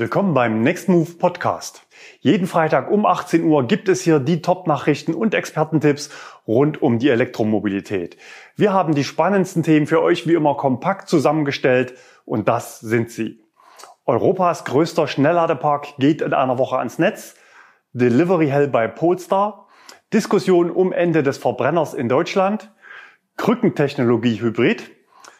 Willkommen beim Next Move Podcast. Jeden Freitag um 18 Uhr gibt es hier die Top-Nachrichten und Expertentipps rund um die Elektromobilität. Wir haben die spannendsten Themen für euch wie immer kompakt zusammengestellt und das sind sie. Europas größter Schnellladepark geht in einer Woche ans Netz. Delivery Hell bei Polestar. Diskussion um Ende des Verbrenners in Deutschland. Krückentechnologie Hybrid.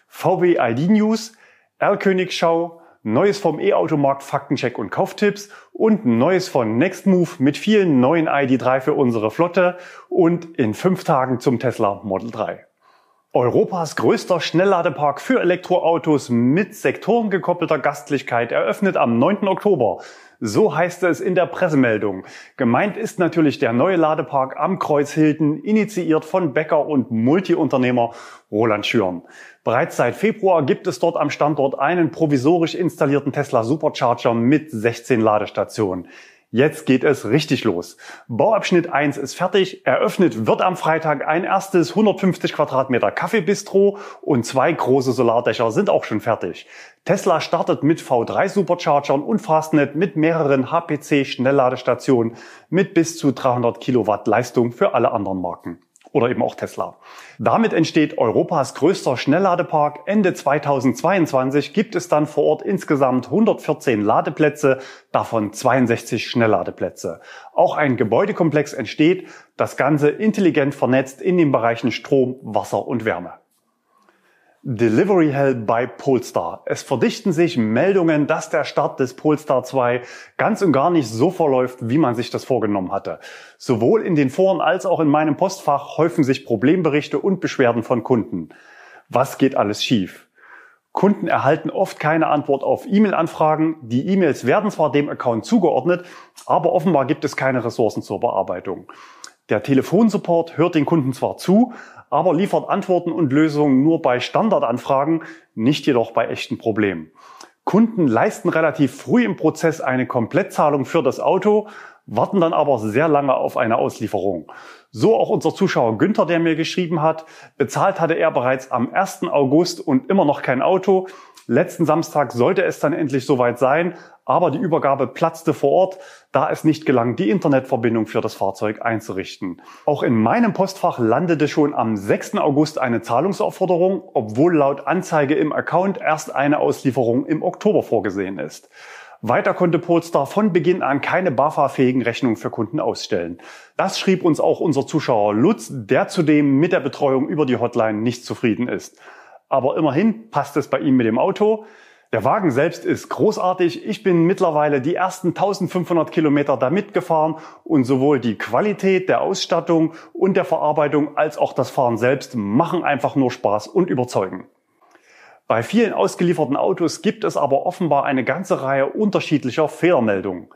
VW ID News. Erlkönigschau. Neues vom E-Automarkt Faktencheck und Kauftipps und Neues von Nextmove mit vielen neuen ID3 für unsere Flotte und in fünf Tagen zum Tesla Model 3. Europas größter Schnellladepark für Elektroautos mit sektorengekoppelter Gastlichkeit eröffnet am 9. Oktober. So heißt es in der Pressemeldung. Gemeint ist natürlich der neue Ladepark am Kreuz Hilton, initiiert von Bäcker und Multiunternehmer Roland Schürn. Bereits seit Februar gibt es dort am Standort einen provisorisch installierten Tesla Supercharger mit 16 Ladestationen. Jetzt geht es richtig los. Bauabschnitt 1 ist fertig. Eröffnet wird am Freitag ein erstes 150 Quadratmeter Kaffeebistro und zwei große Solardächer sind auch schon fertig. Tesla startet mit V3 Superchargern und Fastnet mit mehreren HPC Schnellladestationen mit bis zu 300 Kilowatt Leistung für alle anderen Marken oder eben auch Tesla. Damit entsteht Europas größter Schnellladepark. Ende 2022 gibt es dann vor Ort insgesamt 114 Ladeplätze, davon 62 Schnellladeplätze. Auch ein Gebäudekomplex entsteht, das Ganze intelligent vernetzt in den Bereichen Strom, Wasser und Wärme. Delivery Hell bei Polestar. Es verdichten sich Meldungen, dass der Start des Polestar 2 ganz und gar nicht so verläuft, wie man sich das vorgenommen hatte. Sowohl in den Foren als auch in meinem Postfach häufen sich Problemberichte und Beschwerden von Kunden. Was geht alles schief? Kunden erhalten oft keine Antwort auf E-Mail-Anfragen. Die E-Mails werden zwar dem Account zugeordnet, aber offenbar gibt es keine Ressourcen zur Bearbeitung. Der Telefonsupport hört den Kunden zwar zu, aber liefert Antworten und Lösungen nur bei Standardanfragen, nicht jedoch bei echten Problemen. Kunden leisten relativ früh im Prozess eine Komplettzahlung für das Auto, warten dann aber sehr lange auf eine Auslieferung. So auch unser Zuschauer Günther, der mir geschrieben hat, bezahlt hatte er bereits am 1. August und immer noch kein Auto. Letzten Samstag sollte es dann endlich soweit sein, aber die Übergabe platzte vor Ort, da es nicht gelang, die Internetverbindung für das Fahrzeug einzurichten. Auch in meinem Postfach landete schon am 6. August eine Zahlungsaufforderung, obwohl laut Anzeige im Account erst eine Auslieferung im Oktober vorgesehen ist. Weiter konnte Polestar von Beginn an keine BAFA-fähigen Rechnungen für Kunden ausstellen. Das schrieb uns auch unser Zuschauer Lutz, der zudem mit der Betreuung über die Hotline nicht zufrieden ist. Aber immerhin passt es bei ihm mit dem Auto. Der Wagen selbst ist großartig. Ich bin mittlerweile die ersten 1500 Kilometer damit gefahren und sowohl die Qualität der Ausstattung und der Verarbeitung als auch das Fahren selbst machen einfach nur Spaß und überzeugen. Bei vielen ausgelieferten Autos gibt es aber offenbar eine ganze Reihe unterschiedlicher Fehlermeldungen.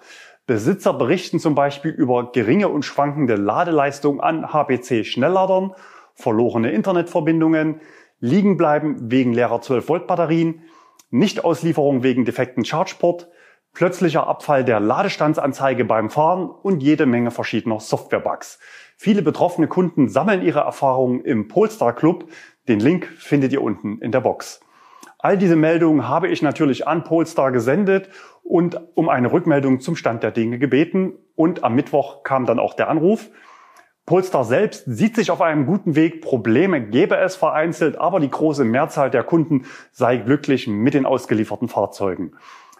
Besitzer berichten zum Beispiel über geringe und schwankende Ladeleistung an HPC-Schnellladern, verlorene Internetverbindungen, Liegenbleiben wegen leerer 12-Volt-Batterien, Nichtauslieferung wegen defekten Chargeport, plötzlicher Abfall der Ladestandsanzeige beim Fahren und jede Menge verschiedener Softwarebugs. Viele betroffene Kunden sammeln ihre Erfahrungen im Polestar Club. Den Link findet ihr unten in der Box. All diese Meldungen habe ich natürlich an Polestar gesendet und um eine Rückmeldung zum Stand der Dinge gebeten. Und am Mittwoch kam dann auch der Anruf. Polestar selbst sieht sich auf einem guten Weg. Probleme gäbe es vereinzelt, aber die große Mehrzahl der Kunden sei glücklich mit den ausgelieferten Fahrzeugen.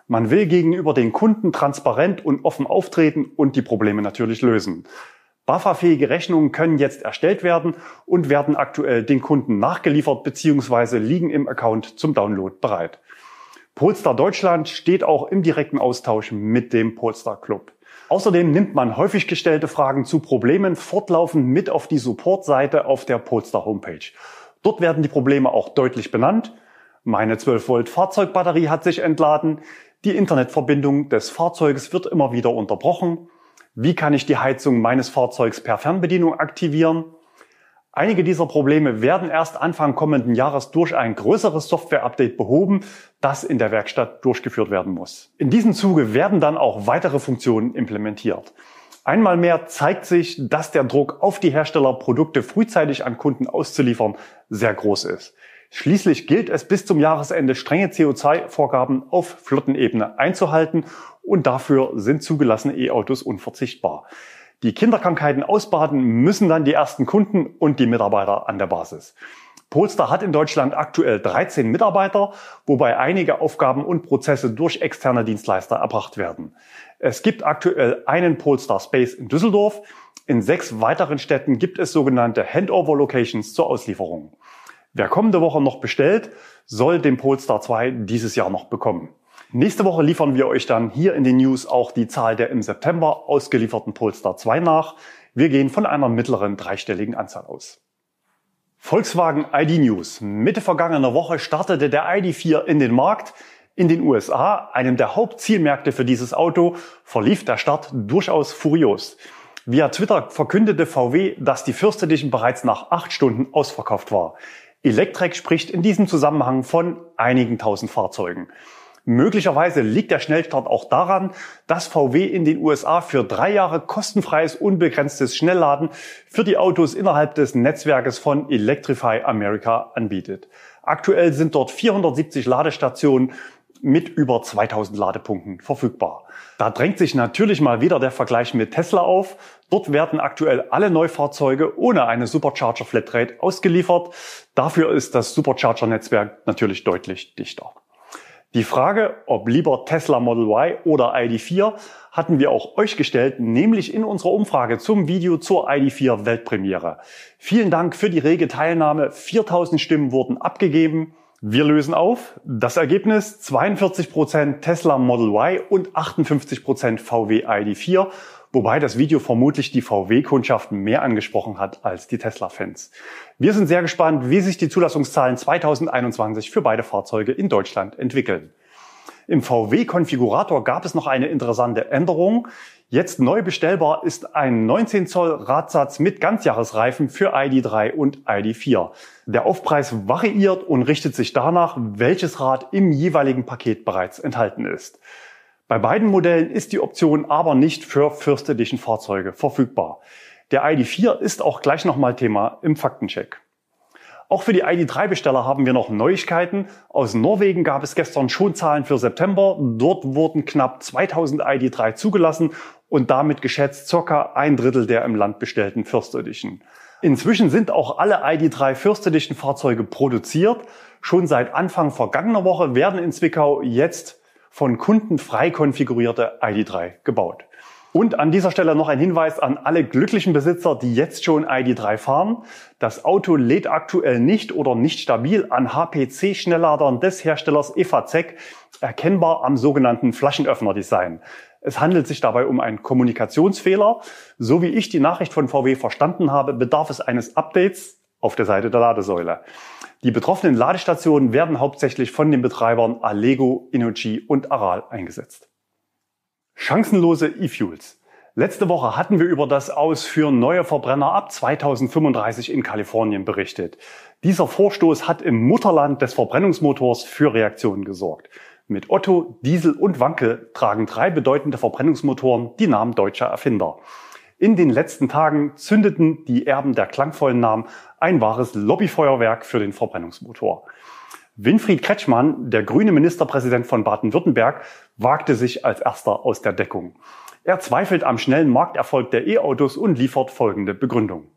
Man will gegenüber den Kunden transparent und offen auftreten und die Probleme natürlich lösen. BAFA-fähige Rechnungen können jetzt erstellt werden und werden aktuell den Kunden nachgeliefert bzw. liegen im Account zum Download bereit. Polestar Deutschland steht auch im direkten Austausch mit dem Polestar Club. Außerdem nimmt man häufig gestellte Fragen zu Problemen fortlaufend mit auf die Support-Seite auf der Polestar Homepage. Dort werden die Probleme auch deutlich benannt. Meine 12 Volt Fahrzeugbatterie hat sich entladen. Die Internetverbindung des Fahrzeuges wird immer wieder unterbrochen. Wie kann ich die Heizung meines Fahrzeugs per Fernbedienung aktivieren? Einige dieser Probleme werden erst Anfang kommenden Jahres durch ein größeres Software-Update behoben, das in der Werkstatt durchgeführt werden muss. In diesem Zuge werden dann auch weitere Funktionen implementiert. Einmal mehr zeigt sich, dass der Druck auf die Hersteller, Produkte frühzeitig an Kunden auszuliefern, sehr groß ist. Schließlich gilt es bis zum Jahresende strenge CO2-Vorgaben auf Flottenebene einzuhalten und dafür sind zugelassene E-Autos unverzichtbar. Die Kinderkrankheiten ausbaden müssen dann die ersten Kunden und die Mitarbeiter an der Basis. Polestar hat in Deutschland aktuell 13 Mitarbeiter, wobei einige Aufgaben und Prozesse durch externe Dienstleister erbracht werden. Es gibt aktuell einen Polestar Space in Düsseldorf. In sechs weiteren Städten gibt es sogenannte Handover Locations zur Auslieferung. Wer kommende Woche noch bestellt, soll den Polestar 2 dieses Jahr noch bekommen. Nächste Woche liefern wir euch dann hier in den News auch die Zahl der im September ausgelieferten Polestar 2 nach. Wir gehen von einer mittleren dreistelligen Anzahl aus. Volkswagen ID News. Mitte vergangener Woche startete der ID4 in den Markt. In den USA, einem der Hauptzielmärkte für dieses Auto, verlief der Start durchaus furios. Via Twitter verkündete VW, dass die First Edition bereits nach acht Stunden ausverkauft war. Electrek spricht in diesem Zusammenhang von einigen tausend Fahrzeugen. Möglicherweise liegt der Schnellstart auch daran, dass VW in den USA für drei Jahre kostenfreies, unbegrenztes Schnellladen für die Autos innerhalb des Netzwerkes von Electrify America anbietet. Aktuell sind dort 470 Ladestationen mit über 2000 Ladepunkten verfügbar. Da drängt sich natürlich mal wieder der Vergleich mit Tesla auf. Dort werden aktuell alle Neufahrzeuge ohne eine Supercharger Flatrate ausgeliefert. Dafür ist das Supercharger Netzwerk natürlich deutlich dichter. Die Frage, ob lieber Tesla Model Y oder ID4, hatten wir auch euch gestellt, nämlich in unserer Umfrage zum Video zur ID4 Weltpremiere. Vielen Dank für die rege Teilnahme. 4000 Stimmen wurden abgegeben. Wir lösen auf. Das Ergebnis 42% Tesla Model Y und 58% VW ID4 wobei das Video vermutlich die VW-Kundschaften mehr angesprochen hat als die Tesla-Fans. Wir sind sehr gespannt, wie sich die Zulassungszahlen 2021 für beide Fahrzeuge in Deutschland entwickeln. Im VW-Konfigurator gab es noch eine interessante Änderung. Jetzt neu bestellbar ist ein 19 Zoll Radsatz mit Ganzjahresreifen für ID3 und ID4. Der Aufpreis variiert und richtet sich danach, welches Rad im jeweiligen Paket bereits enthalten ist. Bei beiden Modellen ist die Option aber nicht für First Edition Fahrzeuge verfügbar. Der ID4 ist auch gleich nochmal Thema im Faktencheck. Auch für die ID3-Besteller haben wir noch Neuigkeiten. Aus Norwegen gab es gestern schon Zahlen für September. Dort wurden knapp 2000 ID3 zugelassen und damit geschätzt circa ein Drittel der im Land bestellten First Edition. Inzwischen sind auch alle ID3 First Edition Fahrzeuge produziert. Schon seit Anfang vergangener Woche werden in Zwickau jetzt von Kunden frei konfigurierte ID3 gebaut. Und an dieser Stelle noch ein Hinweis an alle glücklichen Besitzer, die jetzt schon ID3 fahren. Das Auto lädt aktuell nicht oder nicht stabil an HPC-Schnellladern des Herstellers EFAZEC, erkennbar am sogenannten Flaschenöffner-Design. Es handelt sich dabei um einen Kommunikationsfehler. So wie ich die Nachricht von VW verstanden habe, bedarf es eines Updates auf der Seite der Ladesäule. Die betroffenen Ladestationen werden hauptsächlich von den Betreibern Allego, Innogy und Aral eingesetzt. Chancenlose E-Fuels. Letzte Woche hatten wir über das Aus für neue Verbrenner ab 2035 in Kalifornien berichtet. Dieser Vorstoß hat im Mutterland des Verbrennungsmotors für Reaktionen gesorgt. Mit Otto, Diesel und Wankel tragen drei bedeutende Verbrennungsmotoren die Namen deutscher Erfinder. In den letzten Tagen zündeten die Erben der klangvollen Namen ein wahres Lobbyfeuerwerk für den Verbrennungsmotor. Winfried Kretschmann, der grüne Ministerpräsident von Baden-Württemberg, wagte sich als erster aus der Deckung. Er zweifelt am schnellen Markterfolg der E-Autos und liefert folgende Begründung.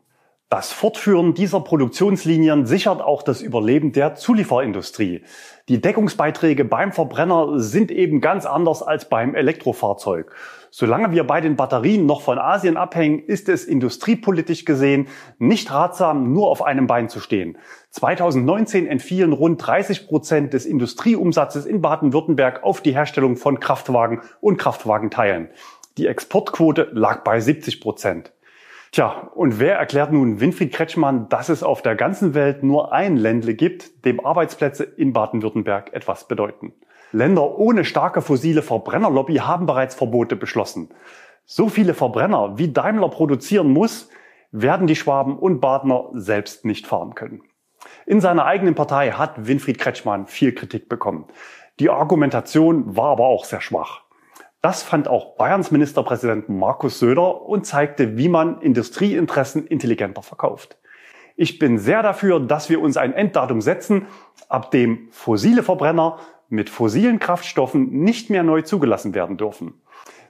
Das Fortführen dieser Produktionslinien sichert auch das Überleben der Zulieferindustrie. Die Deckungsbeiträge beim Verbrenner sind eben ganz anders als beim Elektrofahrzeug. Solange wir bei den Batterien noch von Asien abhängen, ist es industriepolitisch gesehen nicht ratsam, nur auf einem Bein zu stehen. 2019 entfielen rund 30 Prozent des Industrieumsatzes in Baden-Württemberg auf die Herstellung von Kraftwagen und Kraftwagenteilen. Die Exportquote lag bei 70 Prozent. Tja, und wer erklärt nun Winfried Kretschmann, dass es auf der ganzen Welt nur ein Ländle gibt, dem Arbeitsplätze in Baden-Württemberg etwas bedeuten? Länder ohne starke fossile Verbrennerlobby haben bereits Verbote beschlossen. So viele Verbrenner, wie Daimler produzieren muss, werden die Schwaben und Badner selbst nicht fahren können. In seiner eigenen Partei hat Winfried Kretschmann viel Kritik bekommen. Die Argumentation war aber auch sehr schwach. Das fand auch Bayerns Ministerpräsident Markus Söder und zeigte, wie man Industrieinteressen intelligenter verkauft. Ich bin sehr dafür, dass wir uns ein Enddatum setzen, ab dem fossile Verbrenner mit fossilen Kraftstoffen nicht mehr neu zugelassen werden dürfen.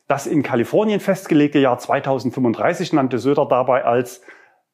Das in Kalifornien festgelegte Jahr 2035 nannte Söder dabei als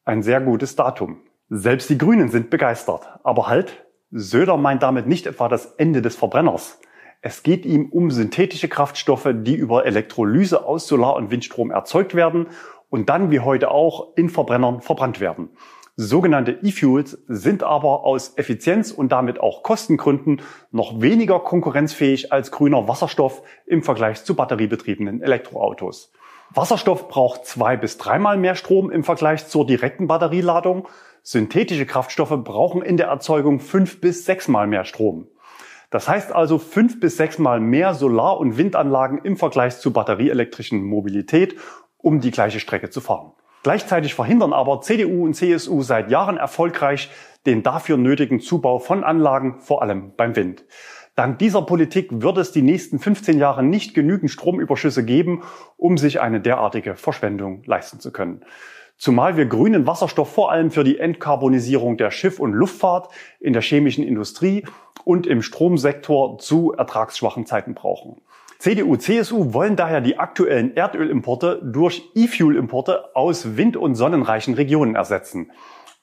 ein sehr gutes Datum. Selbst die Grünen sind begeistert. Aber halt, Söder meint damit nicht etwa das Ende des Verbrenners. Es geht ihm um synthetische Kraftstoffe, die über Elektrolyse aus Solar- und Windstrom erzeugt werden und dann wie heute auch in Verbrennern verbrannt werden. Sogenannte E-Fuels sind aber aus Effizienz und damit auch Kostengründen noch weniger konkurrenzfähig als grüner Wasserstoff im Vergleich zu batteriebetriebenen Elektroautos. Wasserstoff braucht zwei bis dreimal mehr Strom im Vergleich zur direkten Batterieladung. Synthetische Kraftstoffe brauchen in der Erzeugung fünf bis sechsmal mehr Strom. Das heißt also fünf bis sechsmal mehr Solar- und Windanlagen im Vergleich zu batterieelektrischen Mobilität, um die gleiche Strecke zu fahren. Gleichzeitig verhindern aber CDU und CSU seit Jahren erfolgreich den dafür nötigen Zubau von Anlagen, vor allem beim Wind. Dank dieser Politik wird es die nächsten 15 Jahre nicht genügend Stromüberschüsse geben, um sich eine derartige Verschwendung leisten zu können. Zumal wir grünen Wasserstoff vor allem für die Entkarbonisierung der Schiff- und Luftfahrt, in der chemischen Industrie und im Stromsektor zu ertragsschwachen Zeiten brauchen. CDU, CSU wollen daher die aktuellen Erdölimporte durch E-Fuel-Importe aus wind- und sonnenreichen Regionen ersetzen.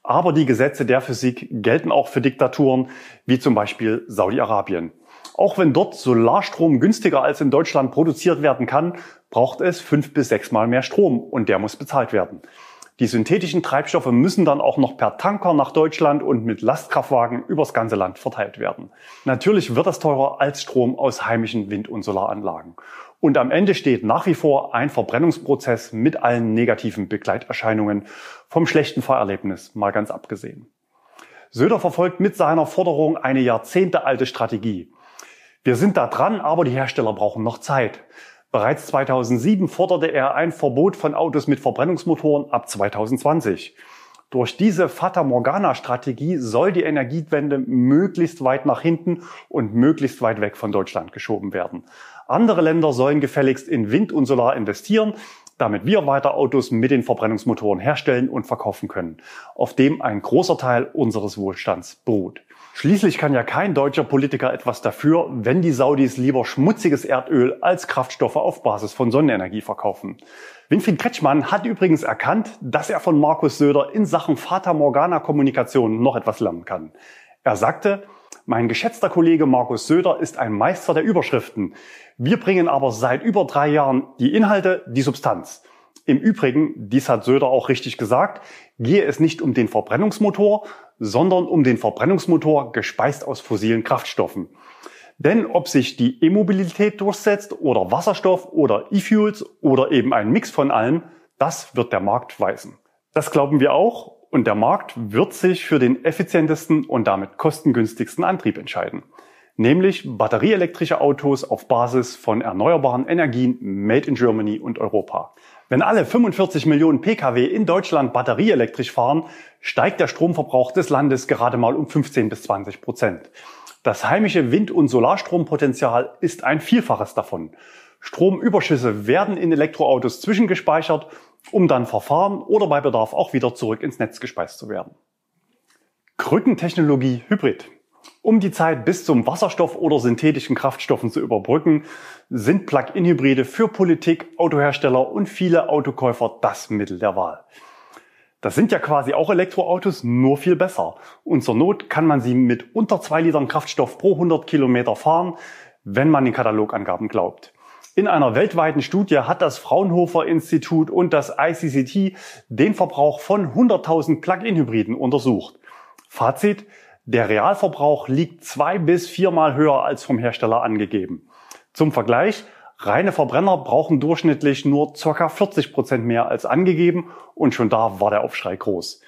Aber die Gesetze der Physik gelten auch für Diktaturen wie zum Beispiel Saudi-Arabien. Auch wenn dort Solarstrom günstiger als in Deutschland produziert werden kann, braucht es fünf bis sechsmal mehr Strom und der muss bezahlt werden. Die synthetischen Treibstoffe müssen dann auch noch per Tanker nach Deutschland und mit Lastkraftwagen übers ganze Land verteilt werden. Natürlich wird das teurer als Strom aus heimischen Wind- und Solaranlagen. Und am Ende steht nach wie vor ein Verbrennungsprozess mit allen negativen Begleiterscheinungen, vom schlechten Fahrerlebnis mal ganz abgesehen. Söder verfolgt mit seiner Forderung eine jahrzehntealte Strategie. Wir sind da dran, aber die Hersteller brauchen noch Zeit. Bereits 2007 forderte er ein Verbot von Autos mit Verbrennungsmotoren ab 2020. Durch diese Fata Morgana-Strategie soll die Energiewende möglichst weit nach hinten und möglichst weit weg von Deutschland geschoben werden. Andere Länder sollen gefälligst in Wind und Solar investieren, damit wir weiter Autos mit den Verbrennungsmotoren herstellen und verkaufen können, auf dem ein großer Teil unseres Wohlstands beruht. Schließlich kann ja kein deutscher Politiker etwas dafür, wenn die Saudis lieber schmutziges Erdöl als Kraftstoffe auf Basis von Sonnenenergie verkaufen. Winfried Kretschmann hat übrigens erkannt, dass er von Markus Söder in Sachen Fata Morgana Kommunikation noch etwas lernen kann. Er sagte, mein geschätzter Kollege Markus Söder ist ein Meister der Überschriften. Wir bringen aber seit über drei Jahren die Inhalte, die Substanz. Im Übrigen, dies hat Söder auch richtig gesagt, gehe es nicht um den Verbrennungsmotor, sondern um den Verbrennungsmotor gespeist aus fossilen Kraftstoffen. Denn ob sich die E-Mobilität durchsetzt oder Wasserstoff oder E-Fuels oder eben ein Mix von allem, das wird der Markt weisen. Das glauben wir auch und der Markt wird sich für den effizientesten und damit kostengünstigsten Antrieb entscheiden. Nämlich batterieelektrische Autos auf Basis von erneuerbaren Energien made in Germany und Europa. Wenn alle 45 Millionen Pkw in Deutschland batterieelektrisch fahren, steigt der Stromverbrauch des Landes gerade mal um 15 bis 20 Prozent. Das heimische Wind- und Solarstrompotenzial ist ein Vielfaches davon. Stromüberschüsse werden in Elektroautos zwischengespeichert, um dann verfahren oder bei Bedarf auch wieder zurück ins Netz gespeist zu werden. Krückentechnologie Hybrid. Um die Zeit bis zum Wasserstoff oder synthetischen Kraftstoffen zu überbrücken, sind Plug-in-Hybride für Politik, Autohersteller und viele Autokäufer das Mittel der Wahl. Das sind ja quasi auch Elektroautos, nur viel besser. Und zur Not kann man sie mit unter zwei Litern Kraftstoff pro 100 Kilometer fahren, wenn man den Katalogangaben glaubt. In einer weltweiten Studie hat das Fraunhofer Institut und das ICCT den Verbrauch von 100.000 Plug-in-Hybriden untersucht. Fazit, der Realverbrauch liegt zwei bis viermal höher als vom Hersteller angegeben. Zum Vergleich, reine Verbrenner brauchen durchschnittlich nur ca. 40 Prozent mehr als angegeben und schon da war der Aufschrei groß.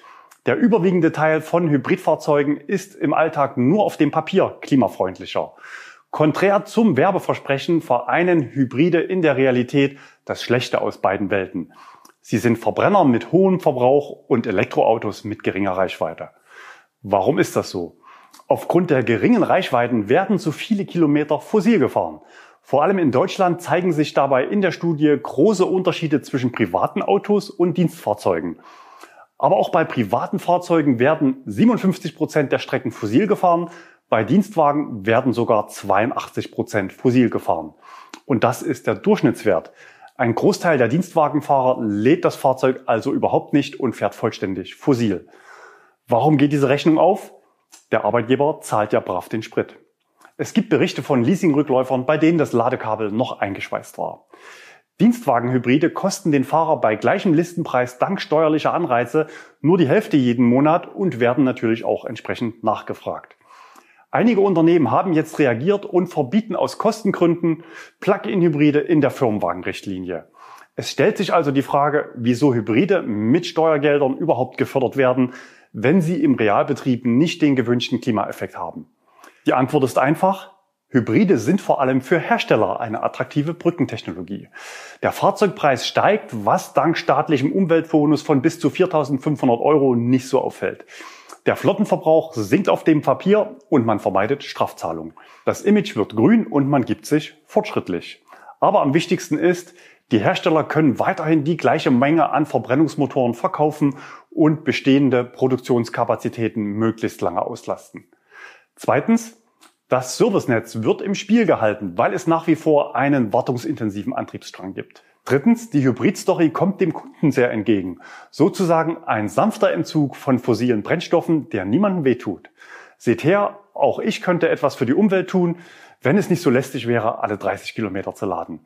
Der überwiegende Teil von Hybridfahrzeugen ist im Alltag nur auf dem Papier klimafreundlicher. Konträr zum Werbeversprechen vereinen Hybride in der Realität das Schlechte aus beiden Welten. Sie sind Verbrenner mit hohem Verbrauch und Elektroautos mit geringer Reichweite. Warum ist das so? Aufgrund der geringen Reichweiten werden zu viele Kilometer fossil gefahren. Vor allem in Deutschland zeigen sich dabei in der Studie große Unterschiede zwischen privaten Autos und Dienstfahrzeugen. Aber auch bei privaten Fahrzeugen werden 57 Prozent der Strecken fossil gefahren. Bei Dienstwagen werden sogar 82 Prozent fossil gefahren. Und das ist der Durchschnittswert. Ein Großteil der Dienstwagenfahrer lädt das Fahrzeug also überhaupt nicht und fährt vollständig fossil. Warum geht diese Rechnung auf? Der Arbeitgeber zahlt ja brav den Sprit. Es gibt Berichte von Leasingrückläufern, bei denen das Ladekabel noch eingeschweißt war. Dienstwagenhybride kosten den Fahrer bei gleichem Listenpreis dank steuerlicher Anreize nur die Hälfte jeden Monat und werden natürlich auch entsprechend nachgefragt. Einige Unternehmen haben jetzt reagiert und verbieten aus Kostengründen Plug-in-Hybride in der Firmenwagenrichtlinie. Es stellt sich also die Frage, wieso Hybride mit Steuergeldern überhaupt gefördert werden, wenn sie im Realbetrieb nicht den gewünschten Klimaeffekt haben. Die Antwort ist einfach, Hybride sind vor allem für Hersteller eine attraktive Brückentechnologie. Der Fahrzeugpreis steigt, was dank staatlichem Umweltbonus von bis zu 4.500 Euro nicht so auffällt. Der Flottenverbrauch sinkt auf dem Papier und man vermeidet Strafzahlungen. Das Image wird grün und man gibt sich fortschrittlich. Aber am wichtigsten ist, die Hersteller können weiterhin die gleiche Menge an Verbrennungsmotoren verkaufen und bestehende Produktionskapazitäten möglichst lange auslasten. Zweitens, das Servicenetz wird im Spiel gehalten, weil es nach wie vor einen wartungsintensiven Antriebsstrang gibt. Drittens, die Hybrid-Story kommt dem Kunden sehr entgegen. Sozusagen ein sanfter Entzug von fossilen Brennstoffen, der niemandem wehtut. Seht her, auch ich könnte etwas für die Umwelt tun, wenn es nicht so lästig wäre, alle 30 Kilometer zu laden.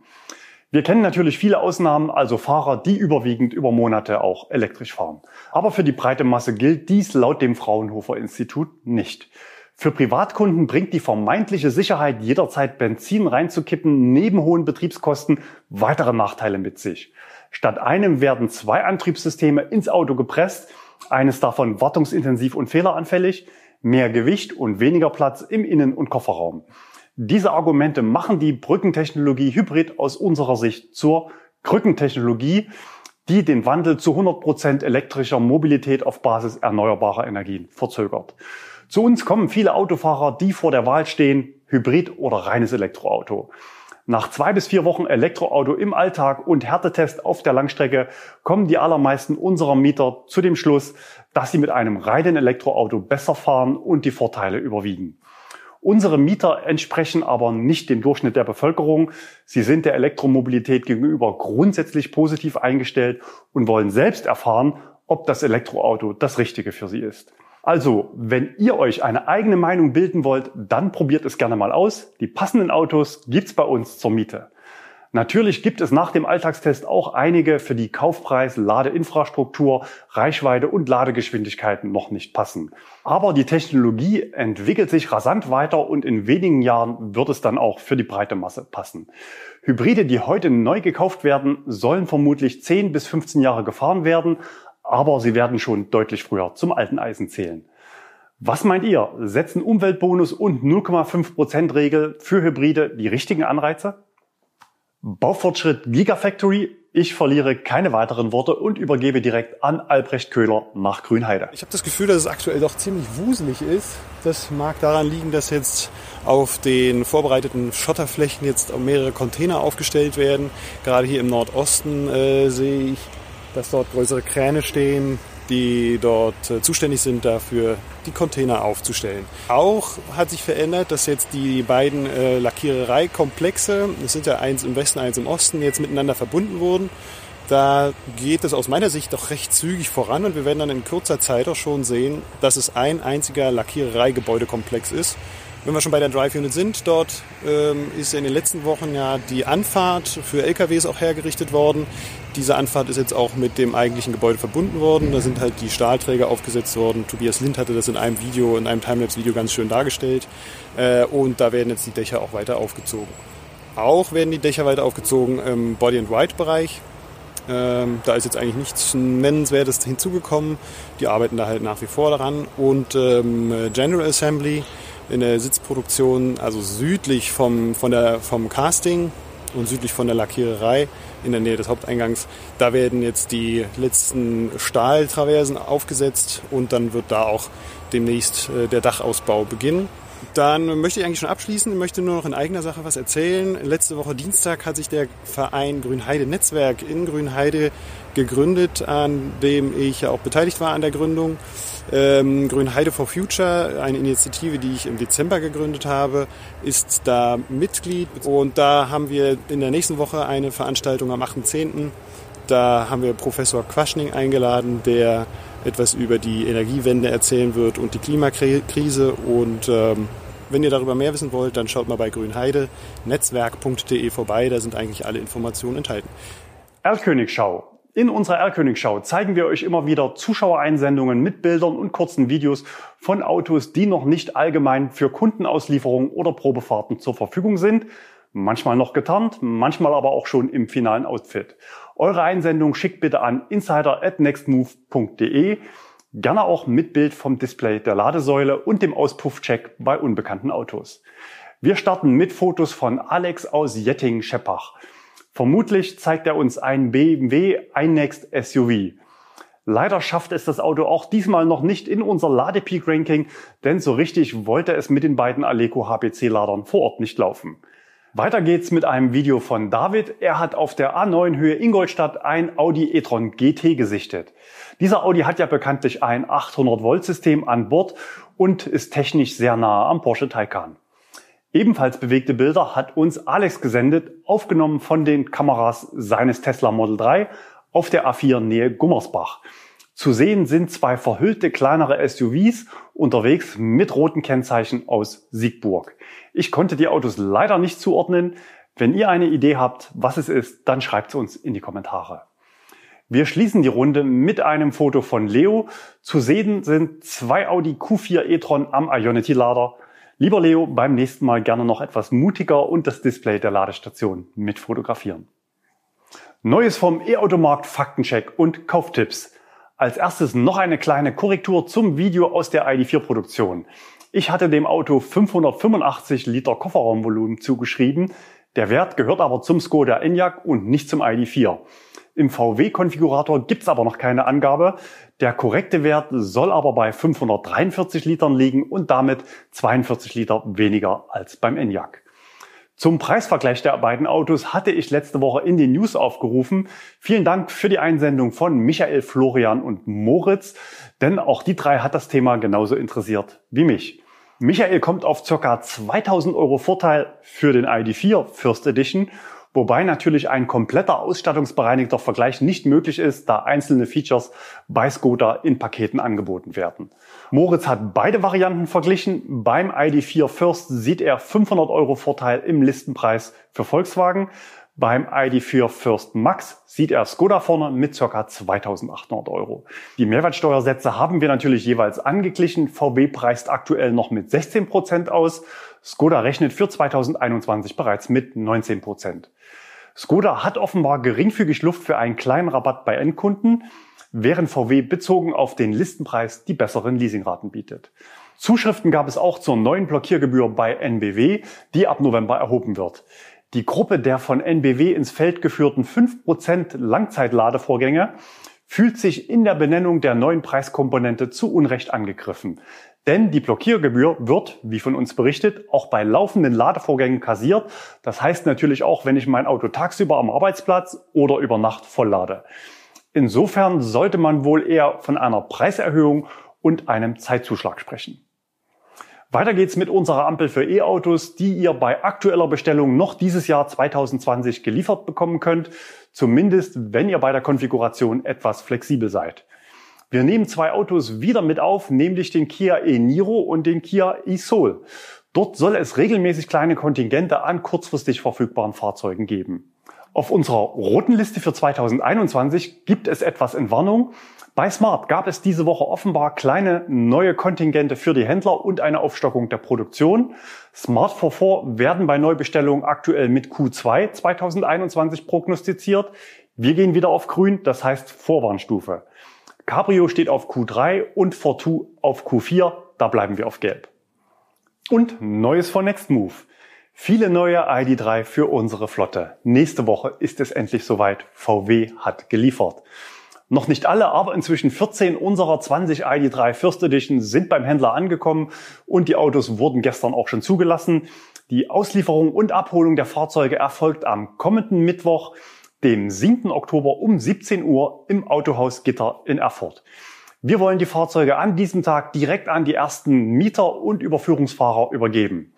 Wir kennen natürlich viele Ausnahmen, also Fahrer, die überwiegend über Monate auch elektrisch fahren. Aber für die breite Masse gilt dies laut dem Fraunhofer Institut nicht. Für Privatkunden bringt die vermeintliche Sicherheit, jederzeit Benzin reinzukippen, neben hohen Betriebskosten weitere Nachteile mit sich. Statt einem werden zwei Antriebssysteme ins Auto gepresst, eines davon wartungsintensiv und fehleranfällig, mehr Gewicht und weniger Platz im Innen- und Kofferraum. Diese Argumente machen die Brückentechnologie Hybrid aus unserer Sicht zur Krückentechnologie, die den Wandel zu 100 Prozent elektrischer Mobilität auf Basis erneuerbarer Energien verzögert. Zu uns kommen viele Autofahrer, die vor der Wahl stehen, Hybrid oder reines Elektroauto. Nach zwei bis vier Wochen Elektroauto im Alltag und Härtetest auf der Langstrecke kommen die allermeisten unserer Mieter zu dem Schluss, dass sie mit einem reinen Elektroauto besser fahren und die Vorteile überwiegen. Unsere Mieter entsprechen aber nicht dem Durchschnitt der Bevölkerung. Sie sind der Elektromobilität gegenüber grundsätzlich positiv eingestellt und wollen selbst erfahren, ob das Elektroauto das Richtige für sie ist. Also, wenn ihr euch eine eigene Meinung bilden wollt, dann probiert es gerne mal aus. Die passenden Autos gibt's bei uns zur Miete. Natürlich gibt es nach dem Alltagstest auch einige, für die Kaufpreis, Ladeinfrastruktur, Reichweite und Ladegeschwindigkeiten noch nicht passen. Aber die Technologie entwickelt sich rasant weiter und in wenigen Jahren wird es dann auch für die breite Masse passen. Hybride, die heute neu gekauft werden, sollen vermutlich 10 bis 15 Jahre gefahren werden, aber sie werden schon deutlich früher zum alten Eisen zählen. Was meint ihr? Setzen Umweltbonus und 0,5% Regel für Hybride die richtigen Anreize? Baufortschritt Gigafactory. Ich verliere keine weiteren Worte und übergebe direkt an Albrecht Köhler nach Grünheide. Ich habe das Gefühl, dass es aktuell doch ziemlich wuselig ist. Das mag daran liegen, dass jetzt auf den vorbereiteten Schotterflächen jetzt mehrere Container aufgestellt werden. Gerade hier im Nordosten äh, sehe ich dass dort größere Kräne stehen, die dort äh, zuständig sind dafür, die Container aufzustellen. Auch hat sich verändert, dass jetzt die beiden äh, Lackierereikomplexe, es sind ja eins im Westen, eins im Osten, jetzt miteinander verbunden wurden. Da geht es aus meiner Sicht doch recht zügig voran und wir werden dann in kurzer Zeit auch schon sehen, dass es ein einziger Lackierereigebäudekomplex ist wenn wir schon bei der Drive Unit sind, dort ähm, ist in den letzten Wochen ja die Anfahrt für LKWs auch hergerichtet worden. Diese Anfahrt ist jetzt auch mit dem eigentlichen Gebäude verbunden worden. Da sind halt die Stahlträger aufgesetzt worden. Tobias Lind hatte das in einem Video, in einem Timelapse-Video ganz schön dargestellt. Äh, und da werden jetzt die Dächer auch weiter aufgezogen. Auch werden die Dächer weiter aufgezogen im Body-and-Ride-Bereich. Ähm, da ist jetzt eigentlich nichts Nennenswertes hinzugekommen. Die arbeiten da halt nach wie vor daran. Und ähm, General Assembly in der Sitzproduktion, also südlich vom, von der, vom Casting und südlich von der Lackiererei in der Nähe des Haupteingangs. Da werden jetzt die letzten Stahltraversen aufgesetzt und dann wird da auch demnächst äh, der Dachausbau beginnen. Dann möchte ich eigentlich schon abschließen, möchte nur noch in eigener Sache was erzählen. Letzte Woche Dienstag hat sich der Verein Grünheide Netzwerk in Grünheide gegründet, an dem ich ja auch beteiligt war an der Gründung. Ähm, Grünheide for Future, eine Initiative, die ich im Dezember gegründet habe, ist da Mitglied und da haben wir in der nächsten Woche eine Veranstaltung am 8.10. Da haben wir Professor Quaschning eingeladen, der etwas über die Energiewende erzählen wird und die Klimakrise. Und ähm, wenn ihr darüber mehr wissen wollt, dann schaut mal bei Grünheide netzwerk.de vorbei. Da sind eigentlich alle Informationen enthalten. Erlkönigschau. In unserer Erlkönigschau zeigen wir euch immer wieder Zuschauereinsendungen mit Bildern und kurzen Videos von Autos, die noch nicht allgemein für Kundenauslieferungen oder Probefahrten zur Verfügung sind. Manchmal noch getarnt, manchmal aber auch schon im finalen Outfit. Eure Einsendung schickt bitte an insider@nextmove.de. Gerne auch mit Bild vom Display der Ladesäule und dem Auspuffcheck bei unbekannten Autos. Wir starten mit Fotos von Alex aus Jetting-Scheppach. Vermutlich zeigt er uns ein BMW iNext SUV. Leider schafft es das Auto auch diesmal noch nicht in unser Ladepeak-Ranking, denn so richtig wollte es mit den beiden Aleco HPC-Ladern vor Ort nicht laufen. Weiter geht's mit einem Video von David. Er hat auf der A9 Höhe Ingolstadt ein Audi e-tron GT gesichtet. Dieser Audi hat ja bekanntlich ein 800 Volt System an Bord und ist technisch sehr nah am Porsche Taycan. Ebenfalls bewegte Bilder hat uns Alex gesendet, aufgenommen von den Kameras seines Tesla Model 3 auf der A4 Nähe Gummersbach. Zu sehen sind zwei verhüllte kleinere SUVs unterwegs mit roten Kennzeichen aus Siegburg. Ich konnte die Autos leider nicht zuordnen. Wenn ihr eine Idee habt, was es ist, dann schreibt es uns in die Kommentare. Wir schließen die Runde mit einem Foto von Leo. Zu sehen sind zwei Audi Q4 e-tron am Ionity-Lader. Lieber Leo, beim nächsten Mal gerne noch etwas mutiger und das Display der Ladestation mit fotografieren. Neues vom E-Automarkt Faktencheck und Kauftipps. Als erstes noch eine kleine Korrektur zum Video aus der ID4-Produktion. Ich hatte dem Auto 585 Liter Kofferraumvolumen zugeschrieben. Der Wert gehört aber zum Skoda Enyaq und nicht zum ID4. Im VW-Konfigurator gibt's aber noch keine Angabe. Der korrekte Wert soll aber bei 543 Litern liegen und damit 42 Liter weniger als beim Enyaq. Zum Preisvergleich der beiden Autos hatte ich letzte Woche in den News aufgerufen. Vielen Dank für die Einsendung von Michael, Florian und Moritz, denn auch die drei hat das Thema genauso interessiert wie mich. Michael kommt auf ca. 2000 Euro Vorteil für den ID4 First Edition, wobei natürlich ein kompletter ausstattungsbereinigter Vergleich nicht möglich ist, da einzelne Features bei Skoda in Paketen angeboten werden. Moritz hat beide Varianten verglichen. Beim ID4 First sieht er 500 Euro Vorteil im Listenpreis für Volkswagen. Beim ID4 First Max sieht er Skoda vorne mit ca. 2800 Euro. Die Mehrwertsteuersätze haben wir natürlich jeweils angeglichen. VW preist aktuell noch mit 16 Prozent aus. Skoda rechnet für 2021 bereits mit 19%. Prozent. Skoda hat offenbar geringfügig Luft für einen kleinen Rabatt bei Endkunden, während VW bezogen auf den Listenpreis die besseren Leasingraten bietet. Zuschriften gab es auch zur neuen Blockiergebühr bei NBW, die ab November erhoben wird. Die Gruppe der von NBW ins Feld geführten 5% Langzeitladevorgänge fühlt sich in der Benennung der neuen Preiskomponente zu Unrecht angegriffen. Denn die Blockiergebühr wird, wie von uns berichtet, auch bei laufenden Ladevorgängen kassiert. Das heißt natürlich auch, wenn ich mein Auto tagsüber am Arbeitsplatz oder über Nacht volllade. Insofern sollte man wohl eher von einer Preiserhöhung und einem Zeitzuschlag sprechen. Weiter geht's mit unserer Ampel für E-Autos, die ihr bei aktueller Bestellung noch dieses Jahr 2020 geliefert bekommen könnt. Zumindest, wenn ihr bei der Konfiguration etwas flexibel seid. Wir nehmen zwei Autos wieder mit auf, nämlich den Kia e-Niro und den Kia e-Soul. Dort soll es regelmäßig kleine Kontingente an kurzfristig verfügbaren Fahrzeugen geben. Auf unserer roten Liste für 2021 gibt es etwas Entwarnung. Bei Smart gab es diese Woche offenbar kleine neue Kontingente für die Händler und eine Aufstockung der Produktion. Smart 44 werden bei Neubestellungen aktuell mit Q2 2021 prognostiziert. Wir gehen wieder auf grün, das heißt Vorwarnstufe. Cabrio steht auf Q3 und Fortu auf Q4, da bleiben wir auf gelb. Und Neues von Nextmove. Viele neue ID3 für unsere Flotte. Nächste Woche ist es endlich soweit. VW hat geliefert. Noch nicht alle, aber inzwischen 14 unserer 20 ID3 First Edition sind beim Händler angekommen und die Autos wurden gestern auch schon zugelassen. Die Auslieferung und Abholung der Fahrzeuge erfolgt am kommenden Mittwoch, dem 7. Oktober um 17 Uhr im Autohaus Gitter in Erfurt. Wir wollen die Fahrzeuge an diesem Tag direkt an die ersten Mieter und Überführungsfahrer übergeben.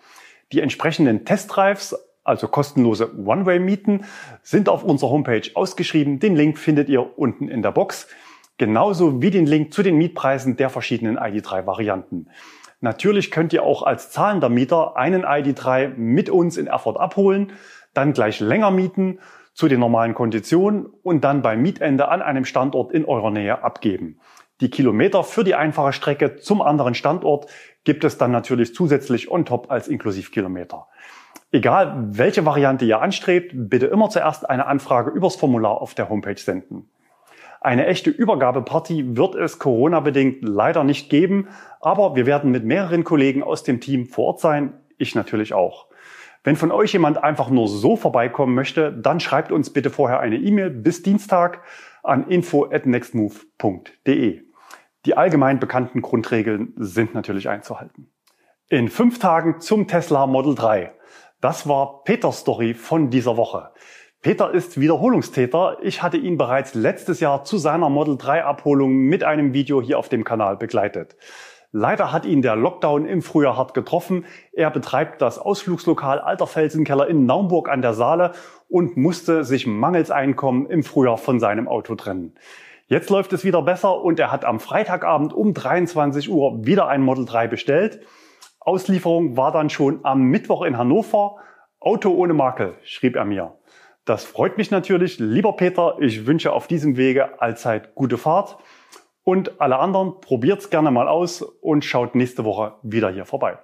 Die entsprechenden Testdrives also kostenlose One-Way-Mieten, sind auf unserer Homepage ausgeschrieben. Den Link findet ihr unten in der Box. Genauso wie den Link zu den Mietpreisen der verschiedenen ID3-Varianten. Natürlich könnt ihr auch als zahlender Mieter einen ID3 mit uns in Erfurt abholen, dann gleich länger mieten zu den normalen Konditionen und dann beim Mietende an einem Standort in eurer Nähe abgeben. Die Kilometer für die einfache Strecke zum anderen Standort gibt es dann natürlich zusätzlich on top als Inklusivkilometer. Egal, welche Variante ihr anstrebt, bitte immer zuerst eine Anfrage übers Formular auf der Homepage senden. Eine echte Übergabeparty wird es Corona-bedingt leider nicht geben, aber wir werden mit mehreren Kollegen aus dem Team vor Ort sein, ich natürlich auch. Wenn von euch jemand einfach nur so vorbeikommen möchte, dann schreibt uns bitte vorher eine E-Mail bis Dienstag an info at nextmove.de. Die allgemein bekannten Grundregeln sind natürlich einzuhalten. In fünf Tagen zum Tesla Model 3. Das war Peters Story von dieser Woche. Peter ist Wiederholungstäter. Ich hatte ihn bereits letztes Jahr zu seiner Model 3 Abholung mit einem Video hier auf dem Kanal begleitet. Leider hat ihn der Lockdown im Frühjahr hart getroffen. Er betreibt das Ausflugslokal Alter Felsenkeller in Naumburg an der Saale und musste sich mangels Einkommen im Frühjahr von seinem Auto trennen. Jetzt läuft es wieder besser und er hat am Freitagabend um 23 Uhr wieder ein Model 3 bestellt. Auslieferung war dann schon am Mittwoch in Hannover. Auto ohne Makel, schrieb er mir. Das freut mich natürlich. Lieber Peter, ich wünsche auf diesem Wege allzeit gute Fahrt. Und alle anderen, probiert's gerne mal aus und schaut nächste Woche wieder hier vorbei.